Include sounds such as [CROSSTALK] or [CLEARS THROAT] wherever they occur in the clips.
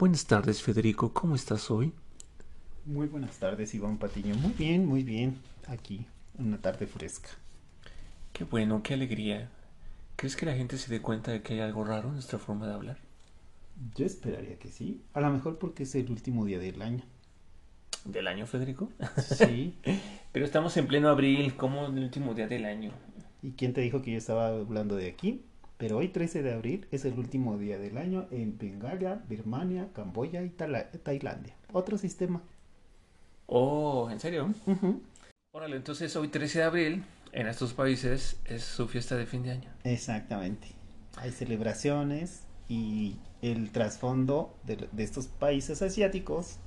Buenas tardes, Federico. ¿Cómo estás hoy? Muy buenas tardes, Iván Patiño. Muy bien, muy bien. Aquí, una tarde fresca. Qué bueno, qué alegría. ¿Crees que la gente se dé cuenta de que hay algo raro en nuestra forma de hablar? Yo esperaría que sí. A lo mejor porque es el último día del año. ¿Del año, Federico? Sí. [LAUGHS] Pero estamos en pleno abril, ¿cómo el último día del año? ¿Y quién te dijo que yo estaba hablando de aquí? Pero hoy 13 de abril es el último día del año en Bengala, Birmania, Camboya y Tailandia. Otro sistema. Oh, ¿en serio? Órale, entonces hoy 13 de abril en estos países es su fiesta de fin de año. Exactamente. Hay celebraciones y el trasfondo de, de estos países asiáticos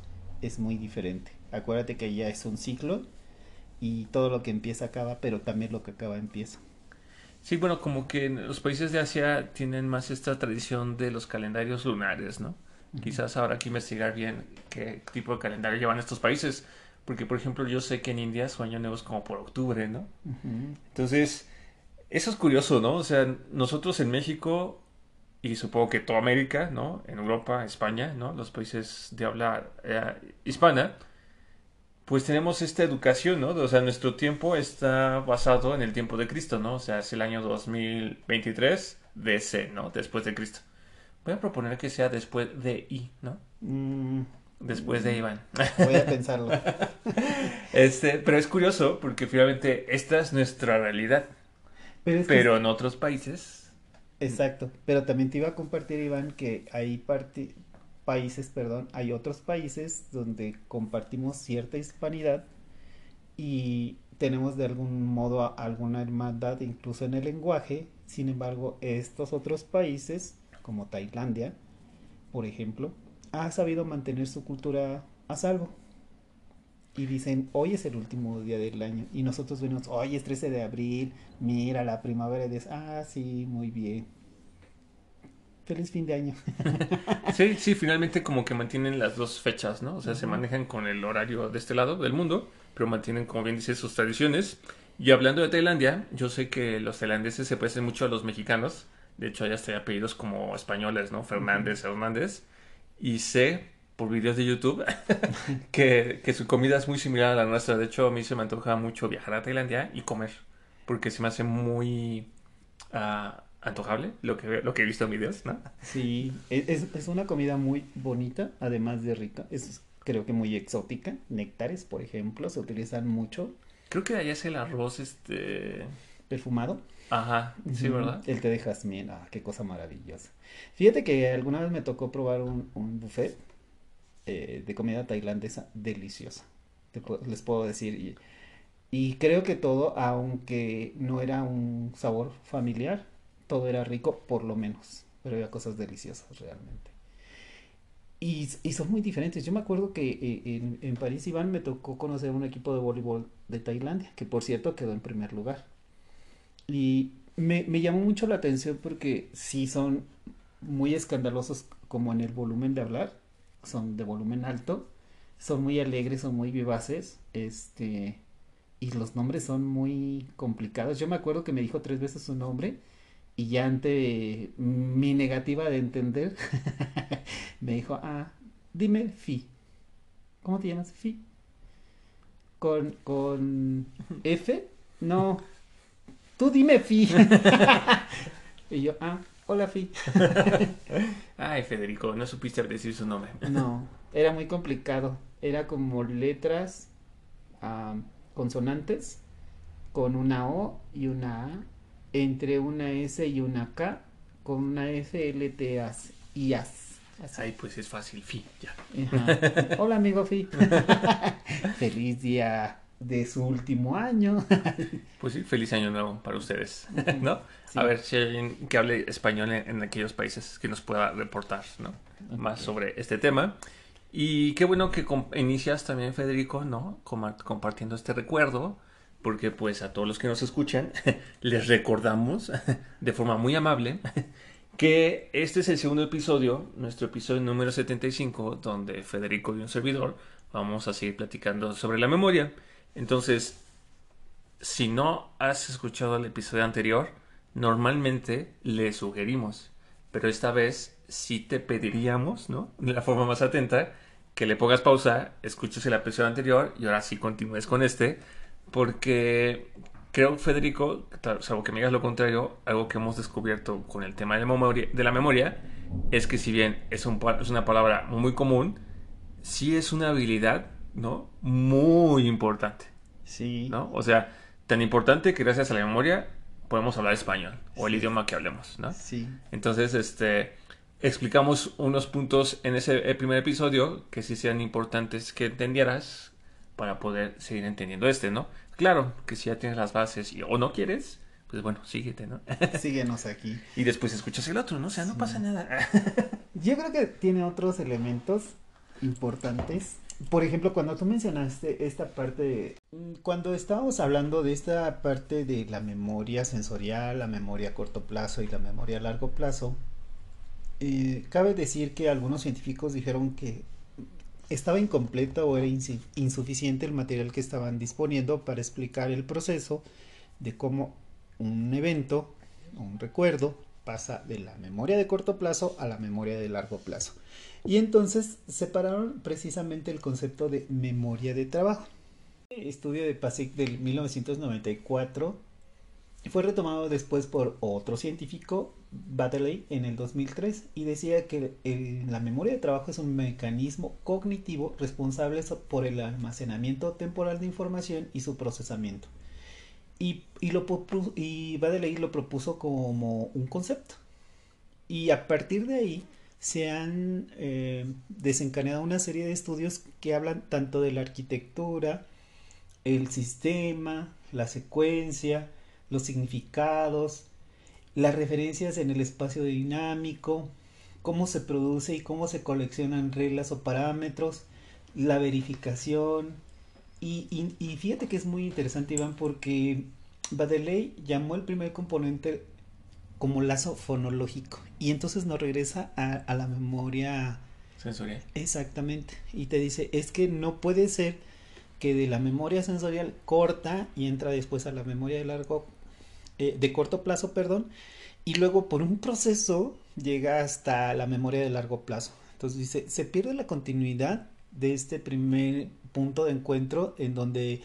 es muy diferente. Acuérdate que ya es un ciclo y todo lo que empieza acaba, pero también lo que acaba empieza. Sí, bueno, como que los países de Asia tienen más esta tradición de los calendarios lunares, ¿no? Quizás habrá que investigar bien qué tipo de calendario llevan estos países, porque por ejemplo yo sé que en India su año nuevo es como por octubre, ¿no? Entonces, eso es curioso, ¿no? O sea, nosotros en México y supongo que toda América, ¿no? En Europa, España, ¿no? Los países de habla eh, hispana, pues tenemos esta educación, ¿no? O sea, nuestro tiempo está basado en el tiempo de Cristo, ¿no? O sea, es el año 2023 DC, ¿no? Después de Cristo. Voy a proponer que sea después de I, ¿no? Mm. después de Iván. Voy a pensarlo. [LAUGHS] este, pero es curioso porque finalmente esta es nuestra realidad. Pero, en otros países. Exacto. Pero también te iba a compartir, Iván, que hay parte, países, perdón, hay otros países donde compartimos cierta hispanidad y tenemos de algún modo alguna hermandad incluso en el lenguaje. Sin embargo, estos otros países, como Tailandia, por ejemplo, ha sabido mantener su cultura a salvo. Y dicen, hoy es el último día del año. Y nosotros venimos, hoy es 13 de abril, mira la primavera. de ah, sí, muy bien feliz fin de año. [LAUGHS] sí, sí, finalmente como que mantienen las dos fechas, ¿no? O sea, se manejan con el horario de este lado del mundo, pero mantienen, como bien dice, sus tradiciones. Y hablando de Tailandia, yo sé que los tailandeses se parecen mucho a los mexicanos. De hecho, hay hasta apellidos como españoles, ¿no? Fernández, Hernández. Y sé, por videos de YouTube, [LAUGHS] que, que su comida es muy similar a la nuestra. De hecho, a mí se me antoja mucho viajar a Tailandia y comer, porque se me hace muy... Uh, antojable, lo que, lo que he visto en videos, ¿no? Sí, es, es una comida muy bonita, además de rica. Es creo que muy exótica. Néctares, por ejemplo, se utilizan mucho. Creo que allá es el arroz, este... Perfumado. Ajá, sí, ¿verdad? El té de jazmín, ah, qué cosa maravillosa. Fíjate que alguna vez me tocó probar un, un buffet eh, de comida tailandesa deliciosa. les puedo decir. Y, y creo que todo, aunque no era un sabor familiar, todo era rico, por lo menos, pero había cosas deliciosas realmente. Y, son muy diferentes. Yo me acuerdo que eh, en, París, Iván, me tocó conocer un equipo de voleibol de Tailandia, que por cierto quedó en primer lugar. Y me, me llamó mucho la atención porque sí son muy escandalosos como en el volumen de hablar, son de volumen alto, son muy alegres, son muy vivaces, este, y los nombres son muy complicados. Yo me acuerdo que me dijo tres veces su nombre y ya ante mi negativa de entender, [LAUGHS] me dijo, ah, dime Fi. ¿Cómo te llamas? Fi. Con, con [LAUGHS] F, no. Tú dime Fi. [LAUGHS] y yo, ah, hola Fi. Ay, Federico, no supiste decir su nombre. no, era muy complicado. Era como letras, ah, consonantes, con una O y una A entre una S y una K con una F, L, T, A y AS. Ahí pues es fácil, Fi, ya. [LAUGHS] Hola amigo Fi. [LAUGHS] feliz día de su último año. [LAUGHS] pues sí, feliz año nuevo para ustedes, ¿no? A ver si hay alguien que hable español en, aquellos países que nos pueda reportar, ¿no? Más sobre este tema. Y qué bueno que inicias también, Federico, ¿no? compartiendo este recuerdo, porque pues a todos los que nos escuchan [LAUGHS] les recordamos [LAUGHS] de forma muy amable [LAUGHS] que este es el segundo episodio, nuestro episodio número 75, donde Federico y un servidor vamos a seguir platicando sobre la memoria. Entonces, si no has escuchado el episodio anterior, normalmente le sugerimos, pero esta vez sí te pediríamos, ¿no? De la forma más atenta, que le pongas pausa, escuches el episodio anterior y ahora sí continúes con este, porque creo, Federico, salvo que me digas lo contrario, algo que hemos descubierto con el tema de la memoria, de la memoria es que si bien es, un, es una palabra muy común, sí es una habilidad, ¿no? Muy importante. Sí. ¿No? O sea, tan importante que gracias a la memoria podemos hablar español o el idioma que hablemos, ¿no? Sí. Entonces, este, explicamos unos puntos en ese primer episodio que sí sean importantes que entendieras para poder seguir entendiendo este, ¿no? Claro, que si ya tienes las bases y, o no quieres, pues bueno, síguete, ¿no? [LAUGHS] Síguenos aquí. Y después escuchas el otro, ¿no? O sea, no pasa nada. [LAUGHS] Yo creo que tiene otros elementos importantes por ejemplo, cuando tú mencionaste esta parte, mm, cuando estábamos hablando de esta parte de la memoria sensorial, la memoria a corto plazo y la memoria a largo plazo, eh, cabe decir que algunos científicos dijeron que estaba incompleto o era insuficiente el material que estaban disponiendo para explicar el proceso de cómo un evento, un recuerdo, pasa de la memoria de corto plazo a la memoria de largo plazo. Y entonces separaron precisamente el concepto de memoria de trabajo. El estudio de PASIC del 1994 fue retomado después por otro científico, Baddeley, en el 2003, y decía que la memoria de trabajo es un mecanismo cognitivo responsable por el almacenamiento temporal de información y su procesamiento. Y, y, lo, y Baddeley lo propuso como un concepto. Y a partir de ahí, se han eh, desencadenado una serie de estudios que hablan tanto de la arquitectura, el sistema, la secuencia, los significados, las referencias en el espacio dinámico, cómo se produce y cómo se coleccionan reglas o parámetros, la verificación. Y, y fíjate que es muy interesante, Iván, porque Badeley llamó el primer componente como lazo fonológico y entonces nos regresa a, la memoria sensorial. Exactamente. Y te dice, es que no puede ser que de la memoria sensorial corta y entra después a la memoria de largo, eh, de corto plazo, perdón, y luego por un proceso llega hasta la memoria de largo plazo. Entonces dice, se pierde la continuidad de este primer punto de encuentro en donde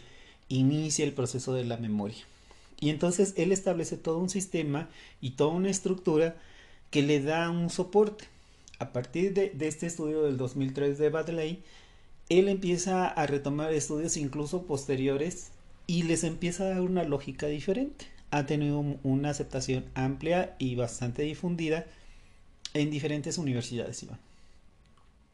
inicia el proceso de la memoria. Y entonces él establece todo un sistema y toda una estructura que le da un soporte. A partir de, este estudio del 2003 de Badley, él empieza a retomar estudios incluso posteriores y les empieza a dar una lógica diferente. Ha tenido una aceptación amplia y bastante difundida en diferentes universidades, Iván.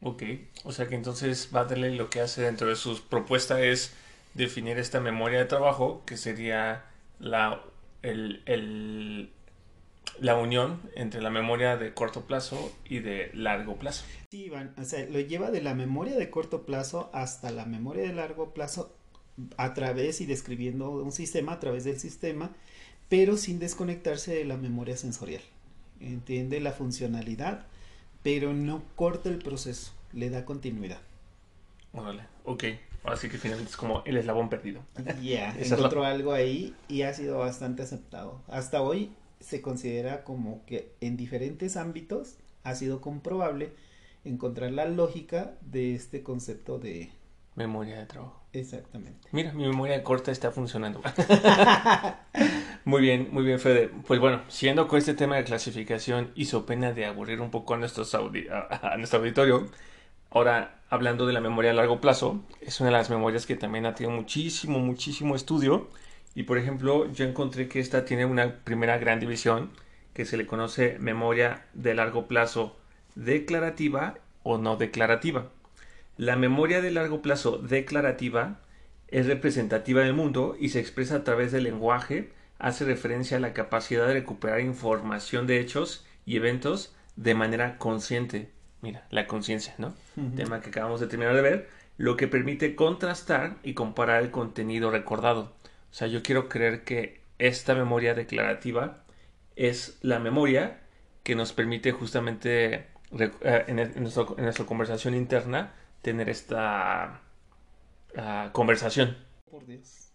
Ok, o sea que entonces Badley lo que hace dentro de sus propuestas es definir esta memoria de trabajo que sería la, el, la unión entre la memoria de corto plazo y de largo plazo. Sí, Iván, o sea, lo lleva de la memoria de corto plazo hasta la memoria de largo plazo a través y describiendo un sistema a través del sistema, pero sin desconectarse de la memoria sensorial. Entiende la funcionalidad, pero no corta el proceso, le da continuidad. Vale, ok. Así que finalmente es como el eslabón perdido. Ya, [LAUGHS] encontró algo ahí y ha sido bastante aceptado. Hasta hoy se considera como que en diferentes ámbitos ha sido comprobable encontrar la lógica de este concepto de memoria de trabajo. Exactamente. Mira, mi memoria corta está funcionando. [LAUGHS] [LAUGHS] muy bien, muy bien, Fede. Pues bueno, siguiendo con este tema de clasificación, hizo pena de aburrir un poco a, nuestros a nuestro auditorio. Ahora, hablando de la memoria a largo plazo, es una de las memorias que también ha tenido muchísimo, muchísimo estudio. Y por ejemplo, yo encontré que esta tiene una primera gran división que se le conoce memoria de largo plazo declarativa o no declarativa. La memoria de largo plazo declarativa es representativa del mundo y se expresa a través del lenguaje, hace referencia a la capacidad de recuperar información de hechos y eventos de manera consciente mira, la conciencia, ¿no? Tema que acabamos de terminar de ver, lo que permite contrastar y comparar el contenido recordado. O sea, yo quiero creer que esta memoria declarativa es la memoria que nos permite justamente eh, en, nuestra conversación interna tener esta ah, conversación. Por Dios.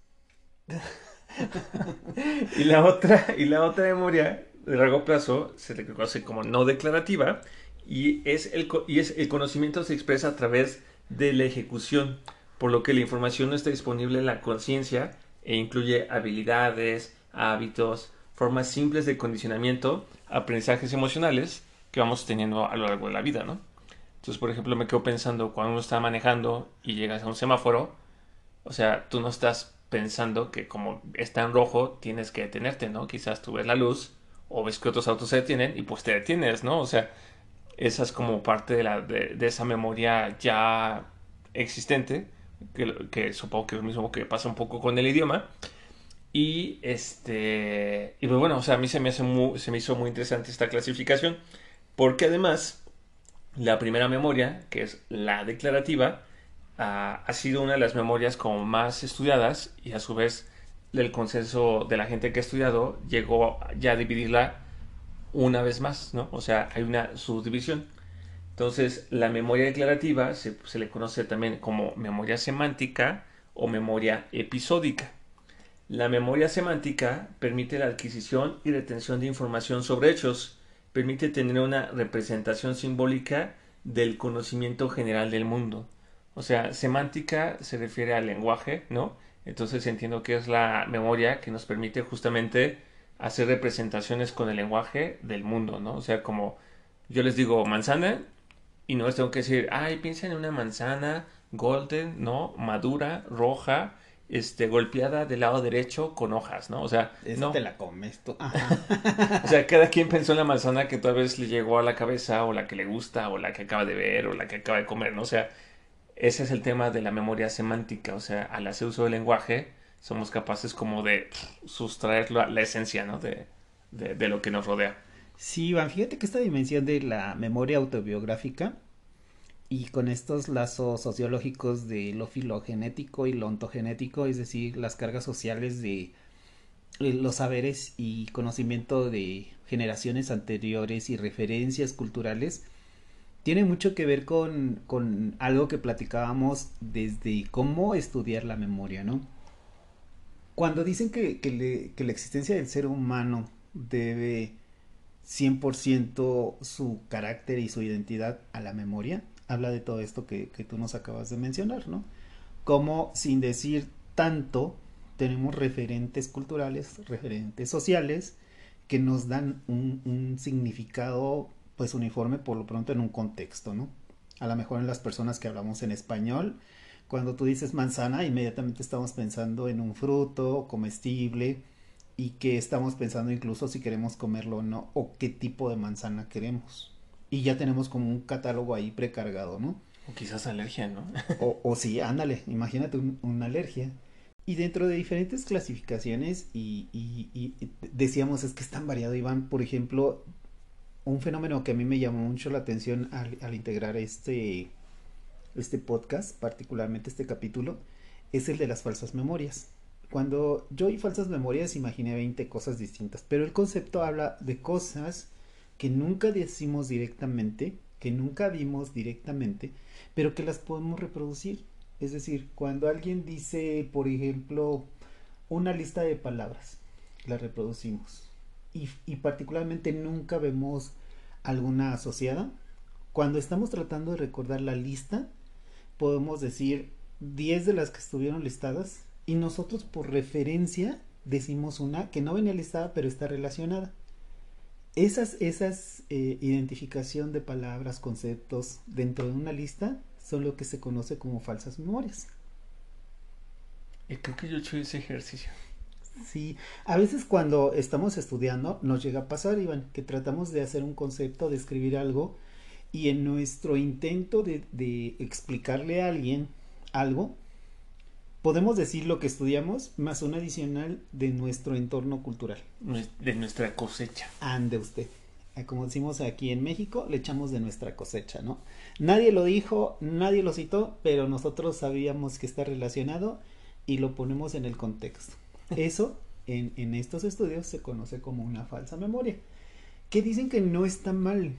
[LAUGHS] [LAUGHS] y la otra y la otra memoria de largo plazo se le conoce como no declarativa y es el y es el conocimiento se expresa a través de la ejecución, por lo que la información no está disponible en la conciencia e incluye habilidades, hábitos, formas simples de condicionamiento, aprendizajes emocionales que vamos teniendo a lo largo de la vida, ¿no? Entonces, por ejemplo, me quedo pensando cuando uno está manejando y llegas a un semáforo, o sea, tú no estás pensando que como está en rojo tienes que detenerte, ¿no? Quizás tú ves la luz o ves que otros autos se detienen y pues te detienes, ¿no? O sea, esa es como parte de, la, de, esa memoria ya existente, que, que, supongo que es lo mismo que pasa un poco con el idioma. Y este, y pues bueno, o sea, a mí se me, hace se me hizo muy interesante esta clasificación, porque además la primera memoria, que es la declarativa, ha, sido una de las memorias como más estudiadas y a su vez el consenso de la gente que ha estudiado llegó ya a dividirla una vez más, ¿no? O sea, hay una subdivisión. Entonces, la memoria declarativa se, se, le conoce también como memoria semántica o memoria episódica. La memoria semántica permite la adquisición y retención de información sobre hechos, permite tener una representación simbólica del conocimiento general del mundo. O sea, semántica se refiere al lenguaje, ¿no? Entonces entiendo que es la memoria que nos permite justamente hacer representaciones con el lenguaje del mundo, ¿no? O sea, como yo les digo manzana y no les tengo que decir, ay, piensa en una manzana golden, ¿no? Madura, roja, este, golpeada del lado derecho con hojas, ¿no? O sea, no. te la comes tú. [LAUGHS] o sea, cada quien pensó en la manzana que tal vez le llegó a la cabeza o la que le gusta o la que acaba de ver o la que acaba de comer, ¿no? O sea, ese es el tema de la memoria semántica, o sea, al hacer uso del lenguaje somos capaces como de sustraer la, esencia, ¿no? De, de, lo que nos rodea. Sí, Iván, fíjate que esta dimensión de la memoria autobiográfica y con estos lazos sociológicos de lo filogenético y lo ontogenético, es decir, las cargas sociales de eh, los saberes y conocimiento de generaciones anteriores y referencias culturales, tiene mucho que ver con, con algo que platicábamos desde cómo estudiar la memoria, ¿no? Cuando dicen que, que, la existencia del ser humano debe 100% su carácter y su identidad a la memoria, habla de todo esto que, que tú nos acabas de mencionar, ¿no? Como sin decir tanto, tenemos referentes culturales, referentes sociales, que nos dan un significado pues uniforme por lo pronto en un contexto, ¿no? A lo mejor en las personas que hablamos en español, cuando tú dices manzana, inmediatamente estamos pensando en un fruto comestible y que estamos pensando incluso si queremos comerlo o no, o qué tipo de manzana queremos. Y ya tenemos como un catálogo ahí precargado, ¿no? O quizás alergia, ¿no? o, [LAUGHS] o sí, ándale, imagínate una alergia. Y dentro de diferentes clasificaciones, y, y, y, decíamos, es que es tan variado, Iván, por ejemplo, un fenómeno que a mí me llamó mucho la atención al, integrar este, este podcast, particularmente este capítulo, es el de las falsas memorias. Cuando yo oí falsas memorias imaginé 20 cosas distintas, pero el concepto habla de cosas que nunca decimos directamente, que nunca vimos directamente, pero que las podemos reproducir. Es decir, cuando alguien dice, por ejemplo, una lista de palabras, la reproducimos y, particularmente nunca vemos alguna asociada. Cuando estamos tratando de recordar la lista, podemos decir 10 de las que estuvieron listadas y nosotros por referencia decimos una que no venía listada pero está relacionada. Esas, esas eh, identificación de palabras, conceptos dentro de una lista son lo que se conoce como falsas memorias. Y creo que yo he hecho ese ejercicio. Sí, a veces cuando estamos estudiando nos llega a pasar, Iván, que tratamos de hacer un concepto, de escribir algo y en nuestro intento de, de explicarle a alguien algo, podemos decir lo que estudiamos más un adicional de nuestro entorno cultural. De nuestra cosecha. Ande usted. como decimos aquí en México, le echamos de nuestra cosecha, ¿no? Nadie lo dijo, nadie lo citó, pero nosotros sabíamos que está relacionado y lo ponemos en el contexto. Eso en, en estos estudios se conoce como una falsa memoria, que dicen que no está mal,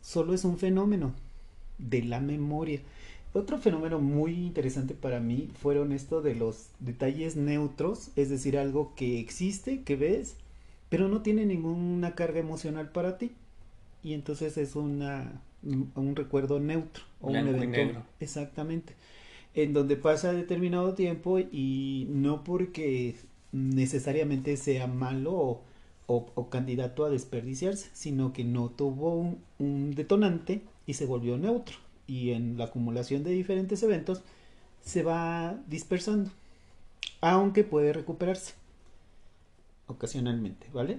solo es un fenómeno de la memoria. Otro fenómeno muy interesante para mí fueron esto de los detalles neutros, es decir, algo que existe, que ves, pero no tiene ninguna carga emocional para ti. Y entonces es una, un recuerdo neutro o un evento. Exactamente. En donde pasa determinado tiempo y no porque necesariamente sea malo o, candidato a desperdiciarse, sino que no tuvo un, detonante y se volvió neutro. Y en la acumulación de diferentes eventos se va dispersando, aunque puede recuperarse ocasionalmente, ¿vale?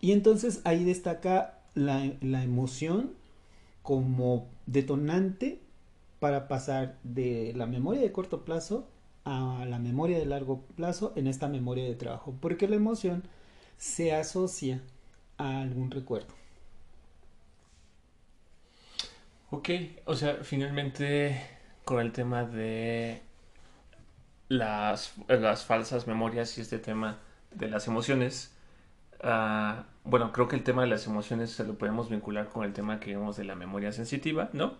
Y entonces ahí destaca la emoción como detonante para pasar de la memoria de corto plazo a la memoria de largo plazo en esta memoria de trabajo, porque la emoción se asocia a algún recuerdo. Ok, o sea, finalmente con el tema de las, las falsas memorias y este tema de las emociones, uh, bueno, creo que el tema de las emociones se lo podemos vincular con el tema que vimos de la memoria sensitiva, ¿no?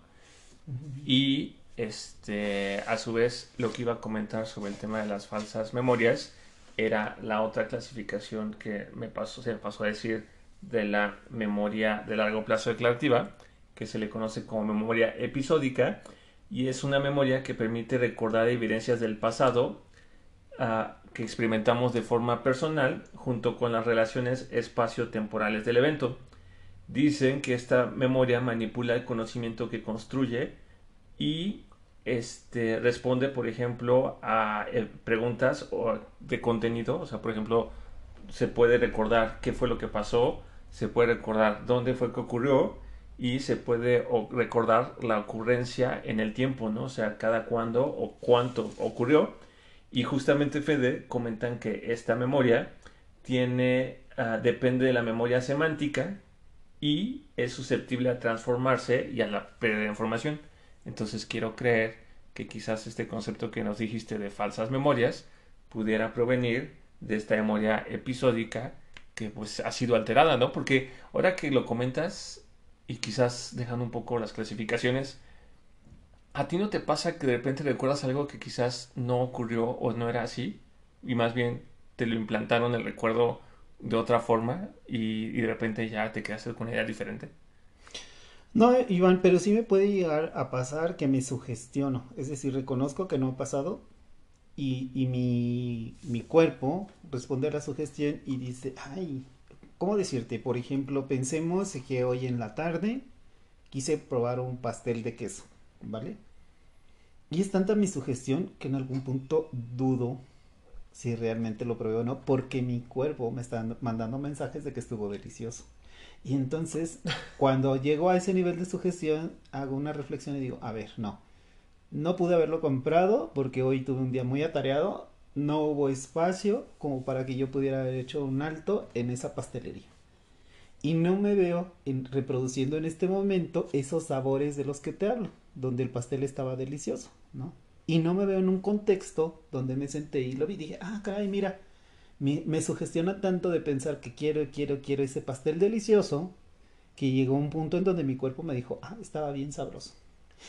Y este, a su vez, lo que iba a comentar sobre el tema de las falsas memorias era la otra clasificación que me pasó, se me pasó a decir de la memoria de largo plazo declarativa, que se le conoce como memoria episódica, y es una memoria que permite recordar evidencias del pasado uh, que experimentamos de forma personal junto con las relaciones espacio-temporales del evento. Dicen que esta memoria manipula el conocimiento que construye y este, responde, por ejemplo, a eh, preguntas de contenido. O sea, por ejemplo, se puede recordar qué fue lo que pasó, se puede recordar dónde fue que ocurrió y se puede recordar la ocurrencia en el tiempo, ¿no? O sea, cada cuándo o cuánto ocurrió y justamente Fede comentan que esta memoria tiene, ah, depende de la memoria semántica y es susceptible a transformarse y a la pérdida de información. Entonces quiero creer que quizás este concepto que nos dijiste de falsas memorias pudiera provenir de esta memoria episódica que pues ha sido alterada, ¿no? Porque ahora que lo comentas y quizás dejando un poco las clasificaciones, ¿A ti no te pasa que de repente recuerdas algo que quizás no ocurrió o no era así? Y más bien te lo implantaron el recuerdo de otra forma y, de repente ya te quedaste con una idea diferente. No, Iván, pero sí me puede llegar a pasar que me sugestiono. Es decir, reconozco que no ha pasado y, y mi, mi cuerpo responde a la sugestión y dice, ay, ¿cómo decirte? Por ejemplo, pensemos que hoy en la tarde quise probar un pastel de queso ¿vale? Y es tanta mi sugestión que en algún punto dudo si realmente lo probé o no, porque mi cuerpo me está mandando mensajes de que estuvo delicioso. Y entonces, cuando llego a ese nivel de sugestión, hago una reflexión y digo, a ver, no, no pude haberlo comprado porque hoy tuve un día muy atareado, no hubo espacio como para que yo pudiera haber hecho un alto en esa pastelería. Y no me veo reproduciendo en este momento esos sabores de los que te hablo donde el pastel estaba delicioso, ¿no? Y no me veo en un contexto donde me senté y lo vi y dije, ah, caray, mira, me, sugestiona tanto de pensar que quiero, quiero, quiero ese pastel delicioso, que llegó un punto en donde mi cuerpo me dijo, ah, estaba bien sabroso.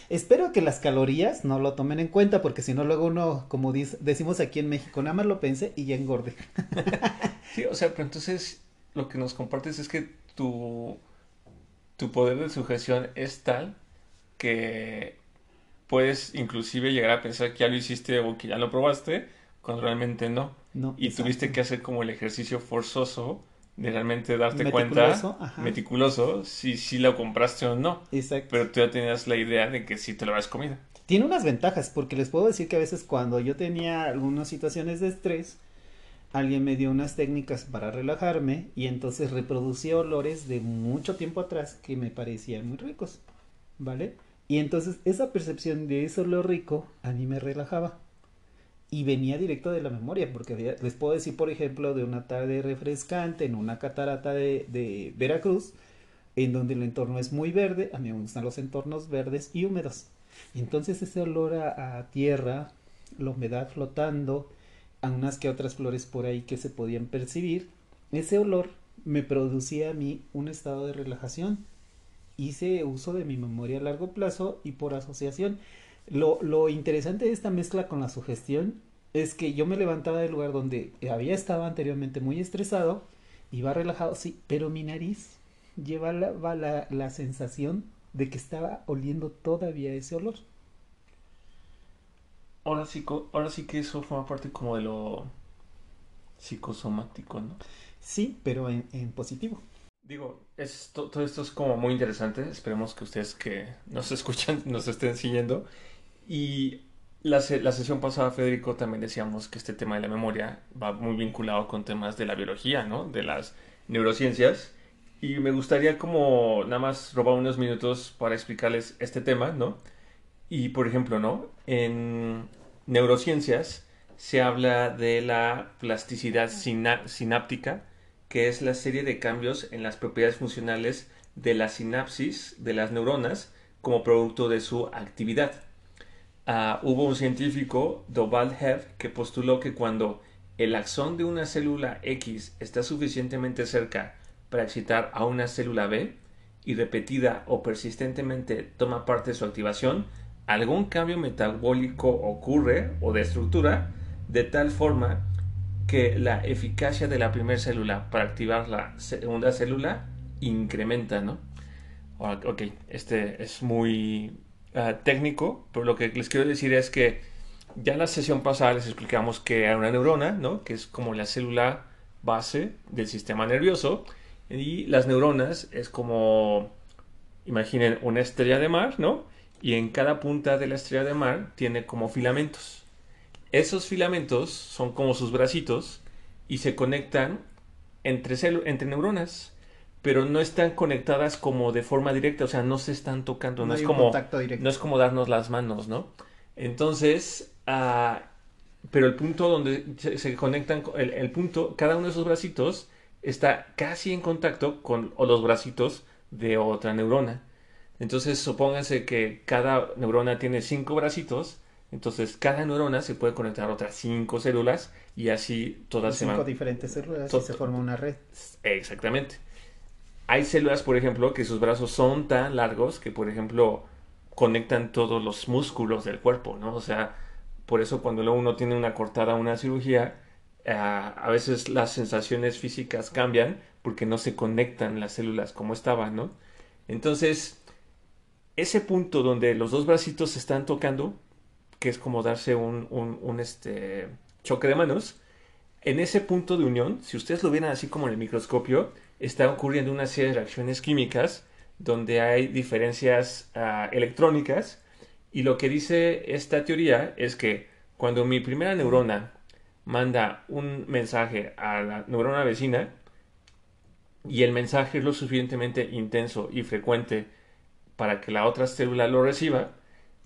Espero que las calorías no lo tomen en cuenta, porque si no, luego uno, como decimos aquí en México, nada más lo pense y ya engorde. [LAUGHS] sí, o sea, pero entonces lo que nos compartes es que tu, tu poder de sugestión es tal que puedes inclusive llegar a pensar que ya lo hiciste o que ya lo probaste, cuando realmente no. y tuviste que hacer como el ejercicio forzoso de realmente darte cuenta, meticuloso, si, si lo compraste o no. Exacto. Pero tú ya tenías la idea de que sí te lo habías comido. Tiene unas ventajas, porque les puedo decir que a veces cuando yo tenía algunas situaciones de estrés, alguien me dio unas técnicas para relajarme y entonces reproducí olores de mucho tiempo atrás que me parecían muy ricos, ¿vale? Y entonces esa percepción de eso lo rico a mí me relajaba. Y venía directo de la memoria, porque les puedo decir, por ejemplo, de una tarde refrescante en una catarata de, de Veracruz, en donde el entorno es muy verde, a mí me gustan los entornos verdes y húmedos. Entonces ese olor a, a tierra, la humedad flotando, a unas que otras flores por ahí que se podían percibir, ese olor me producía a mí un estado de relajación. Hice uso de mi memoria a largo plazo y por asociación. Lo, lo interesante de esta mezcla con la sugestión es que yo me levantaba del lugar donde había estado anteriormente muy estresado, iba relajado, sí, pero mi nariz llevaba la, la sensación de que estaba oliendo todavía ese olor. Ahora sí, ahora sí que eso forma parte como de lo psicosomático, ¿no? Sí, pero en, en positivo. Digo, esto, todo esto es como muy interesante. Esperemos que ustedes que nos [LAUGHS] escuchan nos estén siguiendo. Y la, la sesión pasada, Federico, también decíamos que este tema de la memoria va muy vinculado con temas de la biología, ¿no? De las neurociencias. Y me gustaría como nada más robar unos minutos para explicarles este tema, ¿no? Y por ejemplo, ¿no? En neurociencias se habla de la plasticidad sináptica, que es la serie de cambios en las propiedades funcionales de la sinapsis de las neuronas como producto de su actividad. Uh, hubo un científico, Doval Hev, que postuló que cuando el axón de una célula X está suficientemente cerca para excitar a una célula B y repetida o persistentemente toma parte de su activación, algún cambio metabólico ocurre o de estructura de tal forma que la eficacia de la primera célula para activar la segunda célula incrementa, ¿no? Ok, este es muy uh, técnico, pero lo que les quiero decir es que ya en la sesión pasada les explicamos que era una neurona, ¿no? Que es como la célula base del sistema nervioso y las neuronas es como, imaginen, una estrella de mar, ¿no? Y en cada punta de la estrella de mar tiene como filamentos. Esos filamentos son como sus bracitos y se conectan entre, entre neuronas, pero no están conectadas como de forma directa, o sea, no se están tocando, no, es como no es como darnos las manos, ¿no? Entonces, uh, pero el punto donde se, conectan, el, el, punto, cada uno de esos bracitos está casi en contacto con los bracitos de otra neurona. Entonces, supónganse que cada neurona tiene cinco bracitos entonces, cada neurona se puede conectar a otras cinco células y así todas se van. Cinco diferentes células y se forma una red. Exactamente. Hay células, por ejemplo, que sus brazos son tan largos que, por ejemplo, conectan todos los músculos del cuerpo, ¿no? O sea, por eso cuando uno tiene una cortada, una cirugía, eh, a veces las sensaciones físicas cambian porque no se conectan las células como estaban, ¿no? Entonces, ese punto donde los dos bracitos se están tocando que es como darse un, un, este, choque de manos, en ese punto de unión, si ustedes lo ven así como en el microscopio, está ocurriendo una serie de reacciones químicas donde hay diferencias uh, electrónicas y lo que dice esta teoría es que cuando mi primera neurona manda un mensaje a la neurona vecina y el mensaje es lo suficientemente intenso y frecuente para que la otra célula lo reciba,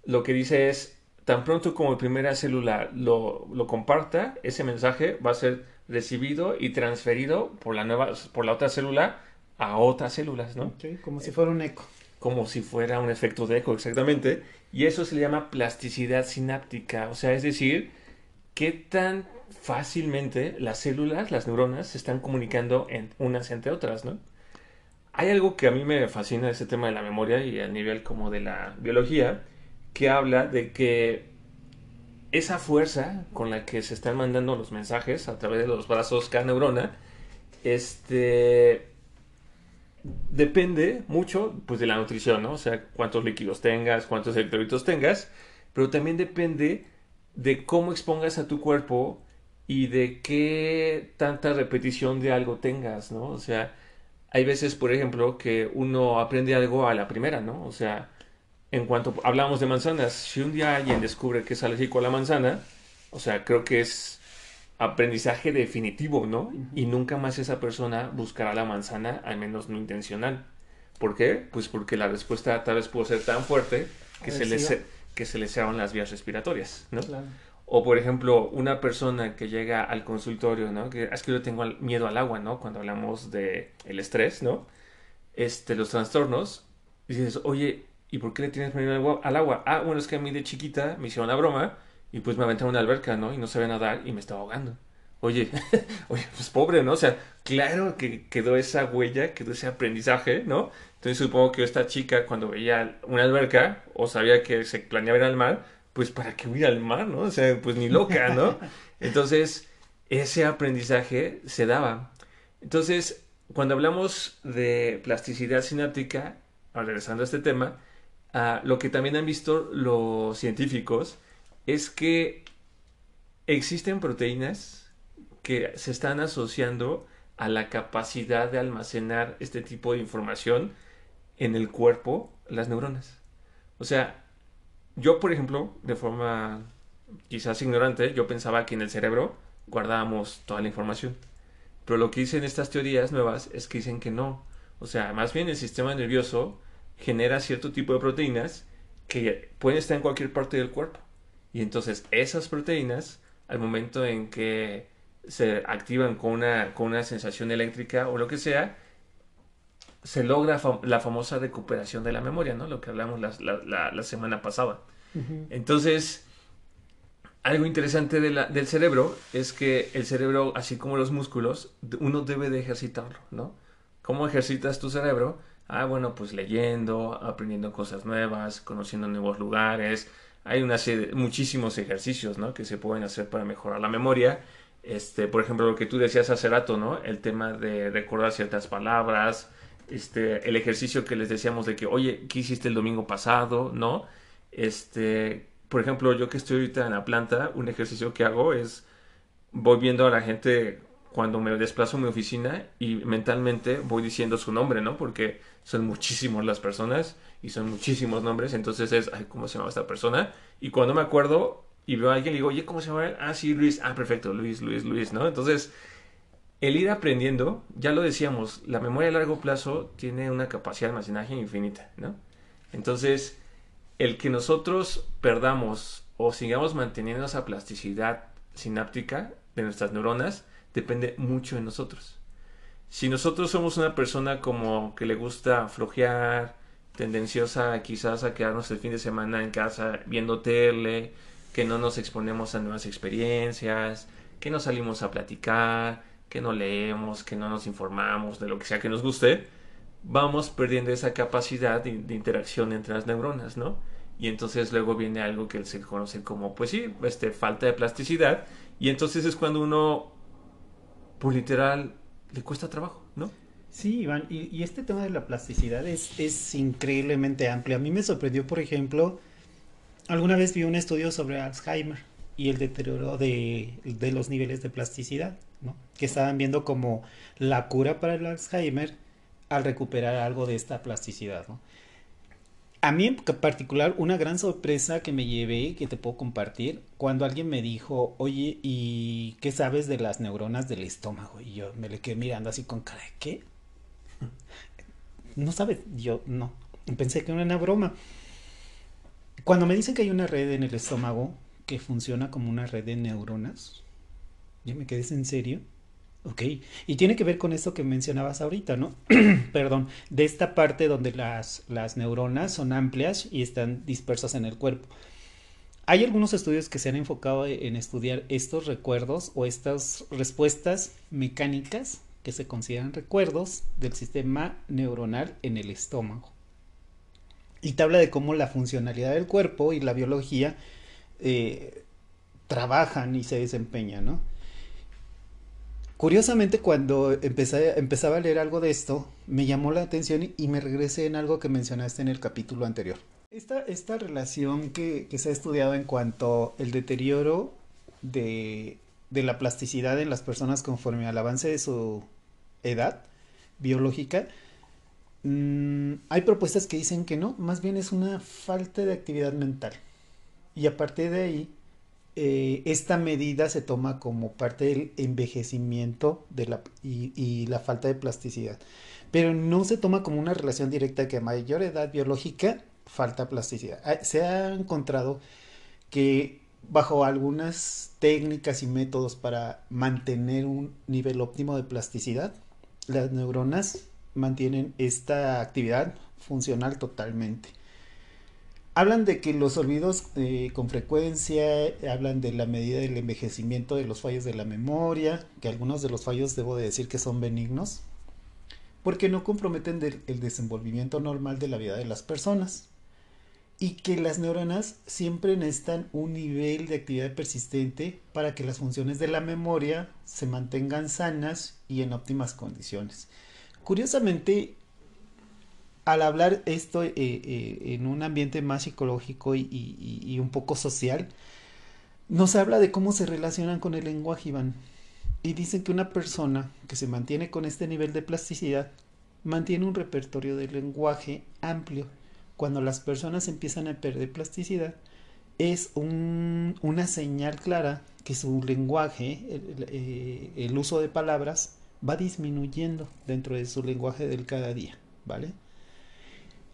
lo que dice es tan pronto como la primera célula lo, lo, comparta, ese mensaje va a ser recibido y transferido por la nueva, por la otra célula a otras células, ¿no? como si fuera un eco. Como si fuera un efecto de eco, exactamente. Y eso se le llama plasticidad sináptica, o sea, es decir, qué tan fácilmente las células, las neuronas, se están comunicando en, unas entre otras, ¿no? Hay algo que a mí me fascina de ese tema de la memoria y a nivel como de la biología, que habla de que esa fuerza con la que se están mandando los mensajes a través de los brazos cada neurona, este depende mucho pues de la nutrición, ¿no? O sea, cuántos líquidos tengas, cuántos electrolitos tengas, pero también depende de cómo expongas a tu cuerpo y de qué tanta repetición de algo tengas, ¿no? O sea, hay veces, por ejemplo, que uno aprende algo a la primera, ¿no? O sea, en cuanto hablamos de manzanas, si un día alguien descubre que es alérgico a la manzana, o sea, creo que es aprendizaje definitivo, ¿no? Y nunca más esa persona buscará la manzana, al menos no intencional. ¿Por qué? Pues porque la respuesta tal vez puede ser tan fuerte que se, le que se le las vías respiratorias, ¿no? O por ejemplo, una persona que llega al consultorio, ¿no? Que es que yo tengo miedo al agua, ¿no? Cuando hablamos de el estrés, ¿no? este, los trastornos, y dices, oye, ¿y por qué le tienes miedo al agua? Ah, bueno, es que a mí de chiquita me hicieron una broma y pues me aventaron una alberca, ¿no? Y no sabía nadar y me estaba ahogando. Oye, [LAUGHS] oye, pues pobre, ¿no? O sea, claro que quedó esa huella, quedó ese aprendizaje, ¿no? Entonces supongo que esta chica cuando veía una alberca o sabía que se planeaba ir al mar, pues para qué huir al mar, ¿no? O sea, pues ni loca, ¿no? [LAUGHS] Entonces, ese aprendizaje se daba. Entonces, cuando hablamos de plasticidad sináptica, regresando a este tema, ah, lo que también han visto los científicos es que existen proteínas que se están asociando a la capacidad de almacenar este tipo de información en el cuerpo, las neuronas. O sea, yo, por ejemplo, de forma quizás ignorante, yo pensaba que en el cerebro guardábamos toda la información. Pero lo que dicen estas teorías nuevas es que dicen que no. O sea, más bien el sistema nervioso genera cierto tipo de proteínas que pueden estar en cualquier parte del cuerpo. Y entonces esas proteínas, al momento en que se activan con una, con una sensación eléctrica o lo que sea, se logra la famosa recuperación de la memoria, ¿no? Lo que hablamos la, la, semana pasada. Entonces, algo interesante del cerebro es que el cerebro, así como los músculos, uno debe de ejercitarlo, ¿no? ¿Cómo ejercitas tu cerebro? Ah, bueno, pues leyendo, aprendiendo cosas nuevas, conociendo nuevos lugares. Hay una serie, muchísimos ejercicios, ¿no? Que se pueden hacer para mejorar la memoria. Este, por ejemplo, lo que tú decías hace rato, ¿no? El tema de recordar ciertas palabras, este, el ejercicio que les decíamos de que, oye, ¿qué hiciste el domingo pasado? ¿No? Este, por ejemplo, yo que estoy ahorita en la planta, un ejercicio que hago es voy viendo a la gente cuando me desplazo a mi oficina y mentalmente voy diciendo su nombre, ¿no? Porque son muchísimos las personas y son muchísimos nombres, entonces es, ay, ¿cómo se llama esta persona? Y cuando me acuerdo y veo a alguien, le digo, oye, ¿cómo se llama? Ah, sí, Luis, ah, perfecto, Luis, Luis, Luis, ¿no? Entonces, el ir aprendiendo, ya lo decíamos, la memoria a largo plazo tiene una capacidad de almacenaje infinita, ¿no? Entonces, el que nosotros perdamos o sigamos manteniendo esa plasticidad sináptica de nuestras neuronas depende mucho de nosotros. Si nosotros somos una persona como que le gusta flojear, tendenciosa quizás a quedarnos el fin de semana en casa viendo tele, que no nos exponemos a nuevas experiencias, que no salimos a platicar, que no leemos, que no nos informamos de lo que sea que nos guste, vamos perdiendo esa capacidad de, interacción entre las neuronas, ¿no? Y entonces luego viene algo que se conoce como, pues sí, este, falta de plasticidad. Y entonces es cuando uno, pues literal, le cuesta trabajo, ¿no? Sí, Iván, y, este tema de la plasticidad es, es, increíblemente amplio. A mí me sorprendió, por ejemplo, alguna vez vi un estudio sobre Alzheimer y el deterioro de, de los niveles de plasticidad, ¿no? Que estaban viendo como la cura para el Alzheimer al recuperar algo de esta plasticidad, ¿no? A mí en particular, una gran sorpresa que me llevé, que te puedo compartir, cuando alguien me dijo, oye, ¿y qué sabes de las neuronas del estómago? Y yo me le quedé mirando así con cara qué. No sabes, yo no. Pensé que era una broma. Cuando me dicen que hay una red en el estómago que funciona como una red de neuronas, yo me quedé en serio. Ok, y tiene que ver con esto que mencionabas ahorita, ¿no? [CLEARS THROAT] Perdón, de esta parte donde las, las neuronas son amplias y están dispersas en el cuerpo. Hay algunos estudios que se han enfocado en estudiar estos recuerdos o estas respuestas mecánicas que se consideran recuerdos del sistema neuronal en el estómago. Y te habla de cómo la funcionalidad del cuerpo y la biología eh, trabajan y se desempeñan, ¿no? Curiosamente, cuando empezaba a leer algo de esto, me llamó la atención y me regresé en algo que mencionaste en el capítulo anterior. Esta, relación que, se ha estudiado en cuanto al deterioro de, de la plasticidad en las personas conforme al avance de su edad biológica, mm, hay propuestas que dicen que no, más bien es una falta de actividad mental. Y a partir de ahí, eh, esta medida se toma como parte del envejecimiento de la, y, la falta de plasticidad. Pero no se toma como una relación directa que a mayor edad biológica falta plasticidad. Ah, se ha encontrado que bajo algunas técnicas y métodos para mantener un nivel óptimo de plasticidad, las neuronas mantienen esta actividad funcional totalmente. Hablan de que los olvidos eh, con frecuencia, hablan de la medida del envejecimiento de los fallos de la memoria, que algunos de los fallos debo de decir que son benignos, porque no comprometen el desenvolvimiento normal de la vida de las personas y que las neuronas siempre necesitan un nivel de actividad persistente para que las funciones de la memoria se mantengan sanas y en óptimas condiciones. Curiosamente, al hablar esto eh, eh, en un ambiente más psicológico y, un poco social, nos habla de cómo se relacionan con el lenguaje, Iván. Y dicen que una persona que se mantiene con este nivel de plasticidad mantiene un repertorio de lenguaje amplio cuando las personas empiezan a perder plasticidad, es una señal clara que su lenguaje, eh, el, uso de palabras, va disminuyendo dentro de su lenguaje del cada día, ¿vale?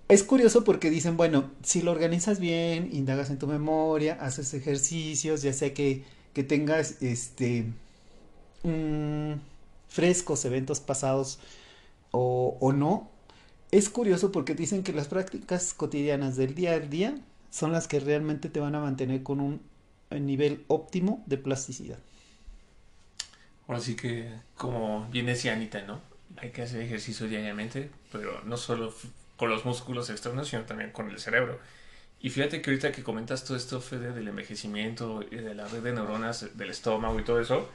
Es curioso porque dicen, bueno, si lo organizas bien, indagas en tu memoria, haces ejercicios, ya sea que, tengas este frescos eventos pasados o, o no, es curioso porque dicen que las prácticas cotidianas del día a día son las que realmente te van a mantener con un nivel óptimo de plasticidad. Ahora sí que, como bien decía Anita, ¿no? Hay que hacer ejercicio diariamente, pero no solo con los músculos externos, sino también con el cerebro. Y fíjate que ahorita que comentas todo esto, Fede, del envejecimiento y de la red de neuronas del estómago y todo eso,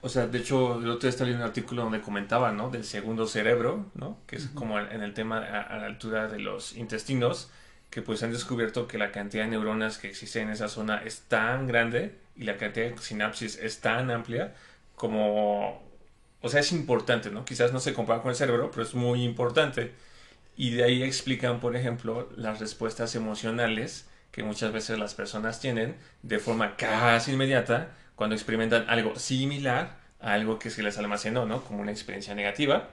o sea, de hecho, el otro día estaba un artículo donde comentaba, ¿no? Del segundo cerebro, ¿no? Que es como en el tema a, la altura de los intestinos, que pues han descubierto que la cantidad de neuronas que existen en esa zona es tan grande y la cantidad de sinapsis es tan amplia como... O sea, es importante, ¿no? Quizás no se compara con el cerebro, pero es muy importante. Y de ahí explican, por ejemplo, las respuestas emocionales que muchas veces las personas tienen de forma casi inmediata cuando experimentan algo similar a algo que se les almacenó, ¿no? Como una experiencia negativa.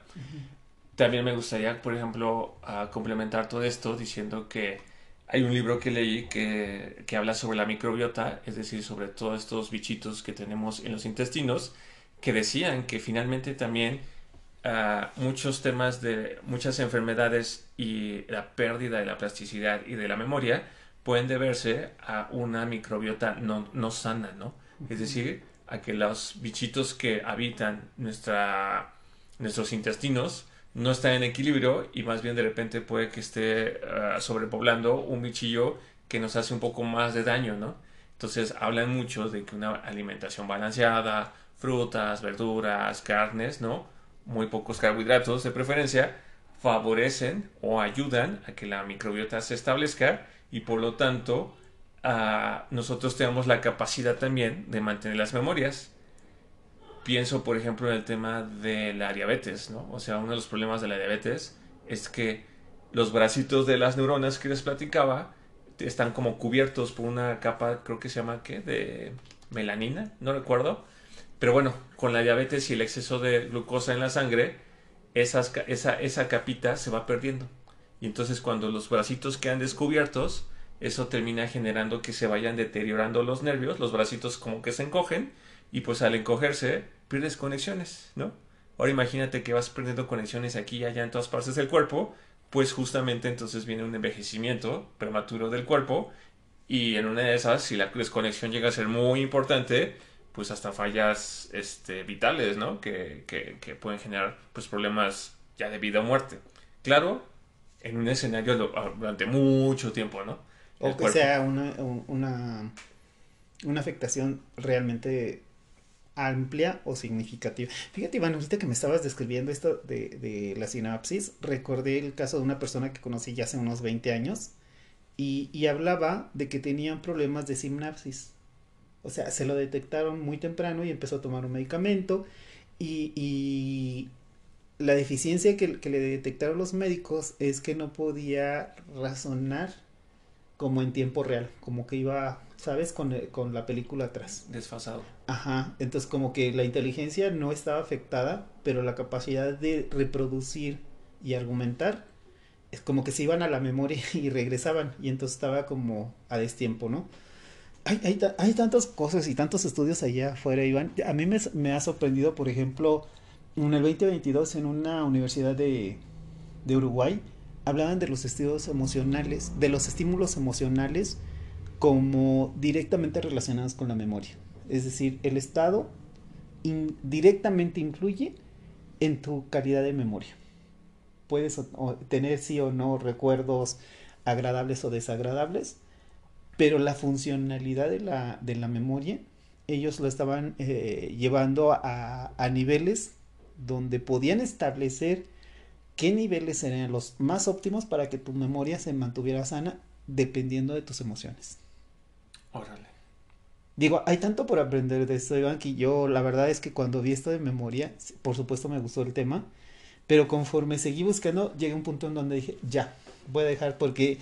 También me gustaría, por ejemplo, complementar todo esto diciendo que hay un libro que leí que, que, habla sobre la microbiota, es decir, sobre todos estos bichitos que tenemos en los intestinos, que decían que finalmente también uh, muchos temas de muchas enfermedades y la pérdida de la plasticidad y de la memoria pueden deberse a una microbiota no, no sana, ¿no? es decir, a que los bichitos que habitan nuestra, nuestros intestinos no están en equilibrio y más bien de repente puede que esté ah, sobrepoblando un bichillo que nos hace un poco más de daño, ¿no? Entonces hablan mucho de que una alimentación balanceada, frutas, verduras, carnes, ¿no? Muy pocos carbohidratos de preferencia, favorecen o ayudan a que la microbiota se establezca y por lo tanto nosotros tenemos la capacidad también de mantener las memorias. Pienso, por ejemplo, en el tema de la diabetes, ¿no? O sea, uno de los problemas de la diabetes es que los bracitos de las neuronas que les platicaba están como cubiertos por una capa, creo que se llama, ¿qué? De melanina, no recuerdo. Pero bueno, con la diabetes y el exceso de glucosa en la sangre, esas, esa, esa capita se va perdiendo. Y entonces cuando los bracitos quedan descubiertos, eso termina generando que se vayan deteriorando los nervios, los bracitos como que se encogen y pues al encogerse pierdes conexiones, ¿no? Ahora imagínate que vas perdiendo conexiones aquí y allá en todas partes del cuerpo, pues justamente entonces viene un envejecimiento prematuro del cuerpo y en una de esas, si la desconexión llega a ser muy importante, pues hasta fallas este, vitales, ¿no? Que, que, que pueden generar pues problemas ya de vida o muerte. Claro, en un escenario durante mucho tiempo, ¿no? O que sea una, una, una afectación realmente amplia o significativa. Fíjate, Iván, ahorita que me estabas describiendo esto de, de, la sinapsis, recordé el caso de una persona que conocí ya hace unos 20 años y, y hablaba de que tenían problemas de sinapsis. O sea, se lo detectaron muy temprano y empezó a tomar un medicamento y, y la deficiencia que, que le detectaron los médicos es que no podía razonar como en tiempo real, como que iba, ¿sabes? Con, con la película atrás. Desfasado. Ajá, entonces como que la inteligencia no estaba afectada, pero la capacidad de reproducir y argumentar es como que se iban a la memoria [LAUGHS] y regresaban y entonces estaba como a destiempo, ¿no? Hay, hay, tantas cosas y tantos estudios allá afuera, Iván. A mí me, ha sorprendido, por ejemplo, en el 2022 en una universidad de, Uruguay hablaban de los estilos emocionales, de los estímulos emocionales como directamente relacionados con la memoria. Es decir, el estado directamente influye en tu calidad de memoria. Puedes tener sí o no recuerdos agradables o desagradables, pero la funcionalidad de la, de la memoria, ellos lo estaban eh, llevando a, a niveles donde podían establecer qué niveles serían los más óptimos para que tu memoria se mantuviera sana dependiendo de tus emociones. Órale. Digo, hay tanto por aprender de esto, Iván, que yo la verdad es que cuando vi esto de memoria, por supuesto me gustó el tema, pero conforme seguí buscando, llegué a un punto en donde dije, ya, voy a dejar porque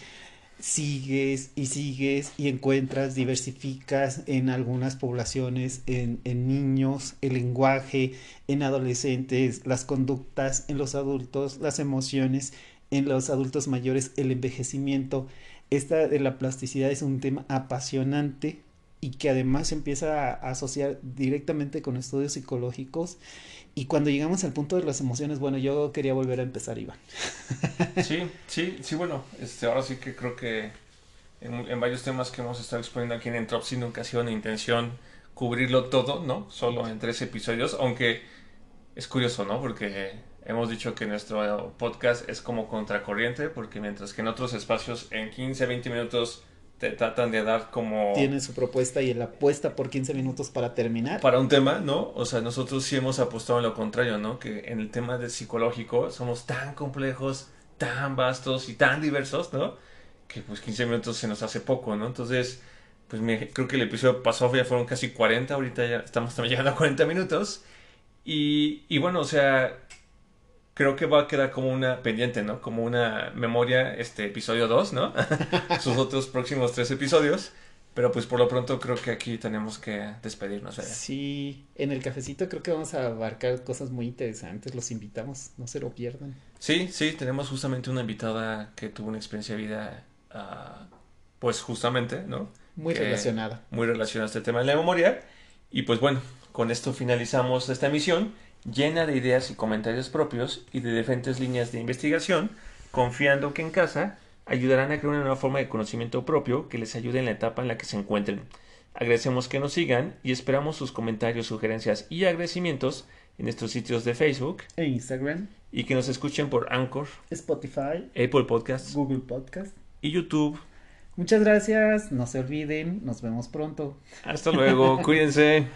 sigues y sigues y encuentras, diversificas en algunas poblaciones, en, en niños, el lenguaje, en adolescentes, las conductas, en los adultos, las emociones, en los adultos mayores, el envejecimiento. Esta de la plasticidad es un tema apasionante y que además empieza a asociar directamente con estudios psicológicos. Y cuando llegamos al punto de las emociones, bueno, yo quería volver a empezar, Iván. [LAUGHS] Sí, sí, sí, bueno, este, ahora sí que creo que en, varios temas que hemos estado exponiendo aquí en Entropy nunca ha sido una intención cubrirlo todo, ¿no? Solo en tres episodios, aunque es curioso, ¿no? Porque hemos dicho que nuestro podcast es como contracorriente, porque mientras que en otros espacios en 15, 20 minutos te tratan de dar como... Tiene su propuesta y la apuesta por 15 minutos para terminar. Para un tema, ¿no? O sea, nosotros sí hemos apostado en lo contrario, ¿no? Que en el tema del psicológico somos tan complejos, tan vastos y tan diversos, ¿no? Que pues 15 minutos se nos hace poco, ¿no? Entonces, pues me- creo que el episodio pasado ya fueron casi 40, ahorita ya estamos también llegando a 40 minutos. Y, y bueno, o sea, creo que va a quedar como una pendiente, ¿no? Como una memoria, este episodio 2, ¿no? [LAUGHS] Sus otros próximos tres episodios. Pero pues por lo pronto creo que aquí tenemos que despedirnos, ¿verdad? Sí, en el cafecito creo que vamos a abarcar cosas muy interesantes. Los invitamos, no se lo pierdan. Sí, sí, tenemos justamente una invitada que tuvo una experiencia de vida, ah, pues justamente, ¿no? Muy Que- relacionada. Muy relacionada a este tema de la memoria. Y pues bueno, con esto finalizamos esta emisión llena de ideas y comentarios propios y de diferentes líneas de investigación, confiando que en casa ayudarán a crear una nueva forma de conocimiento propio que les ayude en la etapa en la que se encuentren. Agradecemos que nos sigan y esperamos sus comentarios, sugerencias y agradecimientos en nuestros sitios de Facebook En Instagram, y que nos escuchen por Anchor, Spotify, Apple Podcasts Google Podcast. y YouTube. Muchas gracias, no se olviden, nos vemos pronto. Hasta luego, [LAUGHS] cuídense.